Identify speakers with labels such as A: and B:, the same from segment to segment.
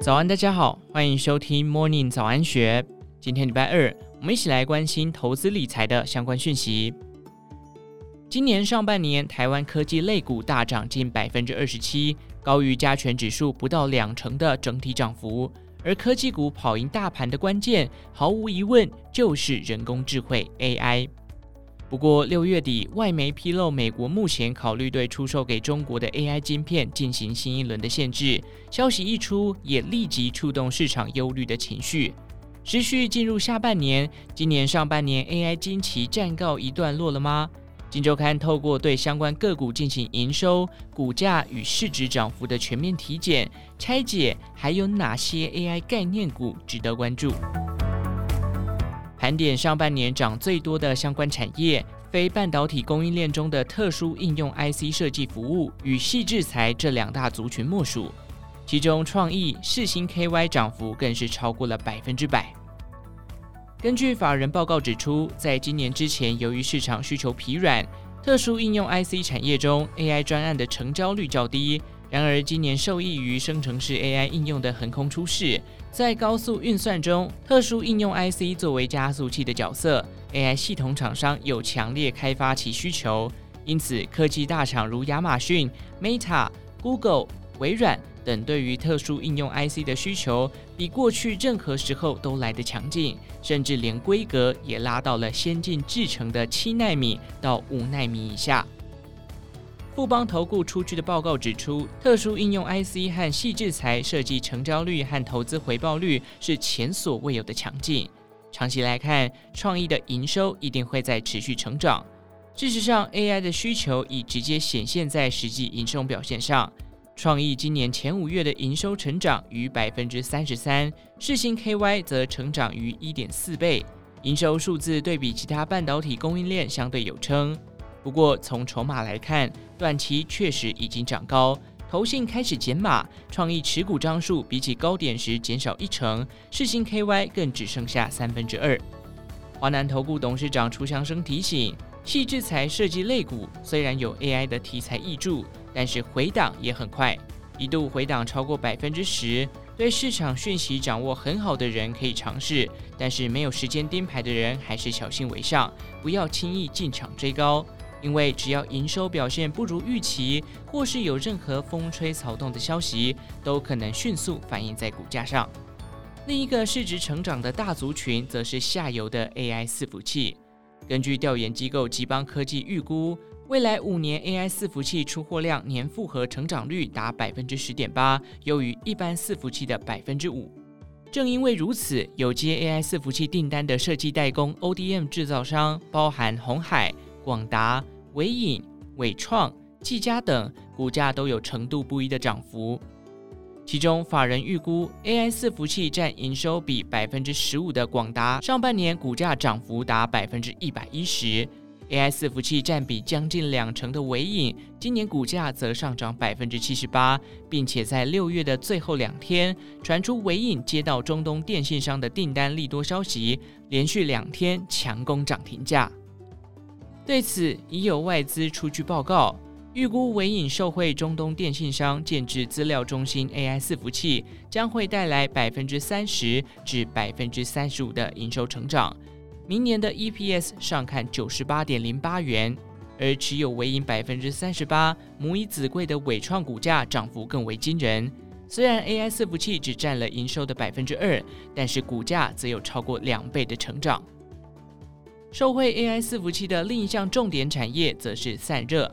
A: 早安，大家好，欢迎收听 Morning 早安学。今天礼拜二，我们一起来关心投资理财的相关讯息。今年上半年，台湾科技类股大涨近百分之二十七，高于加权指数不到两成的整体涨幅。而科技股跑赢大盘的关键，毫无疑问就是人工智慧 AI。不过六月底，外媒披露，美国目前考虑对出售给中国的 AI 晶片进行新一轮的限制。消息一出，也立即触动市场忧虑的情绪。持续进入下半年，今年上半年 AI 惊奇暂告一段落了吗？今周刊透过对相关个股进行营收、股价与市值涨幅的全面体检，拆解还有哪些 AI 概念股值得关注。盘点上半年涨最多的相关产业，非半导体供应链中的特殊应用 IC 设计服务与细制材这两大族群莫属。其中创意、世芯 KY 涨幅更是超过了百分之百。根据法人报告指出，在今年之前，由于市场需求疲软，特殊应用 IC 产业中 AI 专案的成交率较低。然而，今年受益于生成式 AI 应用的横空出世，在高速运算中，特殊应用 IC 作为加速器的角色，AI 系统厂商有强烈开发其需求。因此，科技大厂如亚马逊、Meta、Google、微软。等对于特殊应用 IC 的需求，比过去任何时候都来得强劲，甚至连规格也拉到了先进制程的七纳米到五纳米以下。富邦投顾出具的报告指出，特殊应用 IC 和矽智财设计成交率和投资回报率是前所未有的强劲。长期来看，创意的营收一定会在持续成长。事实上，AI 的需求已直接显现在实际营收表现上。创意今年前五月的营收成长逾百分之三十三，世芯 KY 则成长逾一点四倍，营收数字对比其他半导体供应链相对有称。不过从筹码来看，短期确实已经涨高，投信开始减码，创意持股张数比起高点时减少一成，世芯 KY 更只剩下三分之二。华南投顾董事长楚祥生提醒，矽智财设计类股虽然有 AI 的题材挹注。但是回档也很快，一度回档超过百分之十。对市场讯息掌握很好的人可以尝试，但是没有时间盯盘的人还是小心为上，不要轻易进场追高。因为只要营收表现不如预期，或是有任何风吹草动的消息，都可能迅速反映在股价上。另一个市值成长的大族群，则是下游的 AI 伺服器。根据调研机构集邦科技预估。未来五年 AI 伺服器出货量年复合成长率达百分之十点八，优于一般伺服器的百分之五。正因为如此，有接 AI 伺服器订单的设计代工 ODM 制造商，包含红海、广达、伟影、伟创、技嘉等，股价都有程度不一的涨幅。其中，法人预估 AI 伺服器占营收比百分之十五的广达，上半年股价涨幅达百分之一百一十。AI 伺服器占比将近两成的伟影，今年股价则上涨百分之七十八，并且在六月的最后两天传出伟影接到中东电信商的订单利多消息，连续两天强攻涨停价。对此，已有外资出具报告，预估纬颖受惠中东电信商建置资料中心 AI 伺服器，将会带来百分之三十至百分之三十五的营收成长。明年的 EPS 上看九十八点零八元，而持有纬颖百分之三十八母以子贵的纬创股价涨幅更为惊人。虽然 AI 伺服器只占了营收的百分之二，但是股价则有超过两倍的成长。受惠 AI 伺服器的另一项重点产业则是散热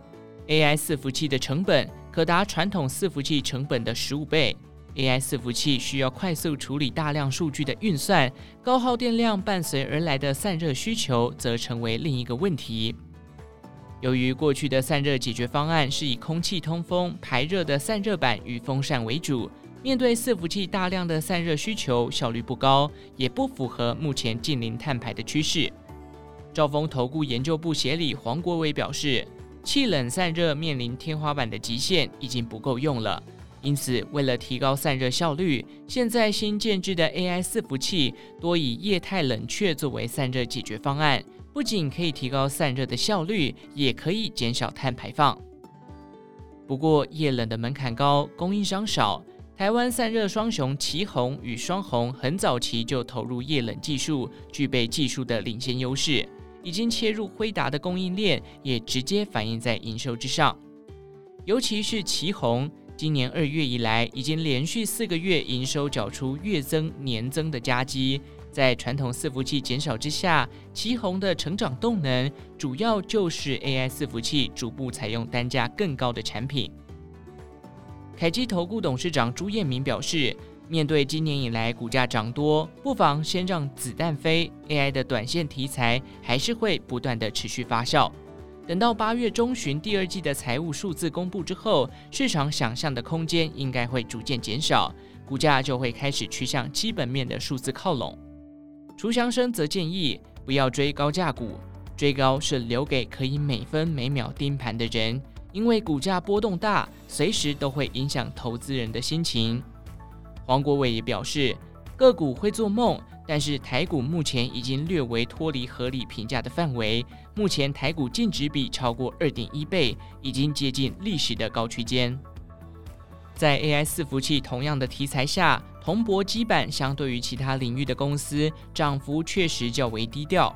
A: ，AI 伺服器的成本可达传统伺服器成本的十五倍。AI 伺服器需要快速处理大量数据的运算，高耗电量伴随而来的散热需求则成为另一个问题。由于过去的散热解决方案是以空气通风排热的散热板与风扇为主，面对伺服器大量的散热需求，效率不高，也不符合目前近零碳排的趋势。兆丰投顾研究部协理黄国伟表示，气冷散热面临天花板的极限，已经不够用了。因此，为了提高散热效率，现在新建制的 AI 伺服器多以液态冷却作为散热解决方案，不仅可以提高散热的效率，也可以减少碳排放。不过液冷的门槛高，供应商少。台湾散热双雄奇宏与双鸿很早期就投入液冷技术，具备技术的领先优势，已经切入辉达的供应链，也直接反映在营收之上。尤其是奇鋐，今年二月以来，已经连续四个月营收缴出月增年增的佳绩。在传统伺服器减少之下，奇鋐的成长动能主要就是 AI 伺服器逐步采用单价更高的产品。凯基投顾董事长朱彦明表示，面对今年以来股价涨多，不妨先让子弹飞。AI 的短线题材还是会不断的持续发酵。等到八月中旬第二季的财务数字公布之后，市场想象的空间应该会逐渐减少，股价就会开始趋向基本面的数字靠拢。楚祥生则建议不要追高价股，追高是留给可以每分每秒盯盘的人。因为股价波动大，随时都会影响投资人的心情。黄国伟也表示，个股会做梦，但是台股目前已经略微脱离合理评价的范围。目前台股净值比超过二点一倍，已经接近历史的高区间。在 AI 伺服器同样的题材下，铜箔基板相对于其他领域的公司，涨幅确实较为低调。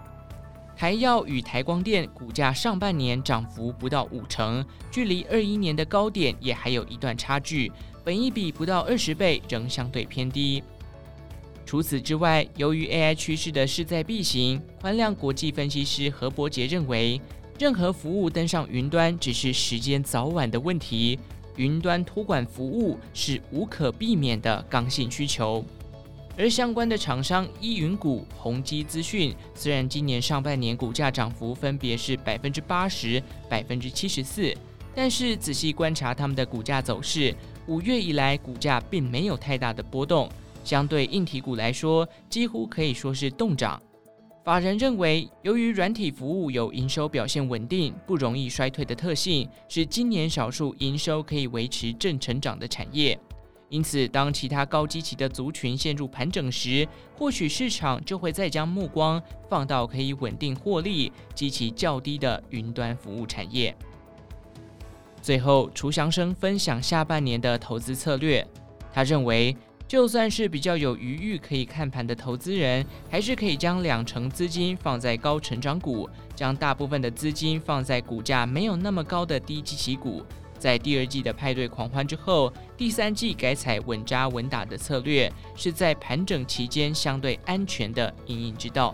A: 台燿与台光电股价上半年涨幅不到五成，距离二一年的高点也还有一段差距，本益比不到二十倍，仍相对偏低。除此之外，由于 AI 趋势的势在必行，宽量国际分析师何伯杰认为，任何服务登上云端只是时间早晚的问题，云端托管服务是无可避免的刚性需求。而相关的厂商依云股、宏基资讯，虽然今年上半年股价涨幅分别是百分之八十、百分之七十四，但是仔细观察他们的股价走势，五月以来股价并没有太大的波动，相对硬体股来说，几乎可以说是冻涨。法人认为，由于软体服务有营收表现稳定、不容易衰退的特性，是今年少数营收可以维持正成长的产业。因此，当其他高基期的族群陷入盘整时，或许市场就会再将目光放到可以稳定获利、基期较低的云端服务产业。最后，楚祥生分享下半年的投资策略。他认为，就算是比较有余裕可以看盘的投资人，还是可以将两成资金放在高成长股，将大部分的资金放在股价没有那么高的低基期股。在第二季的派对狂欢之后，第三季改采稳扎稳打的策略，是在盘整期间相对安全的营运之道。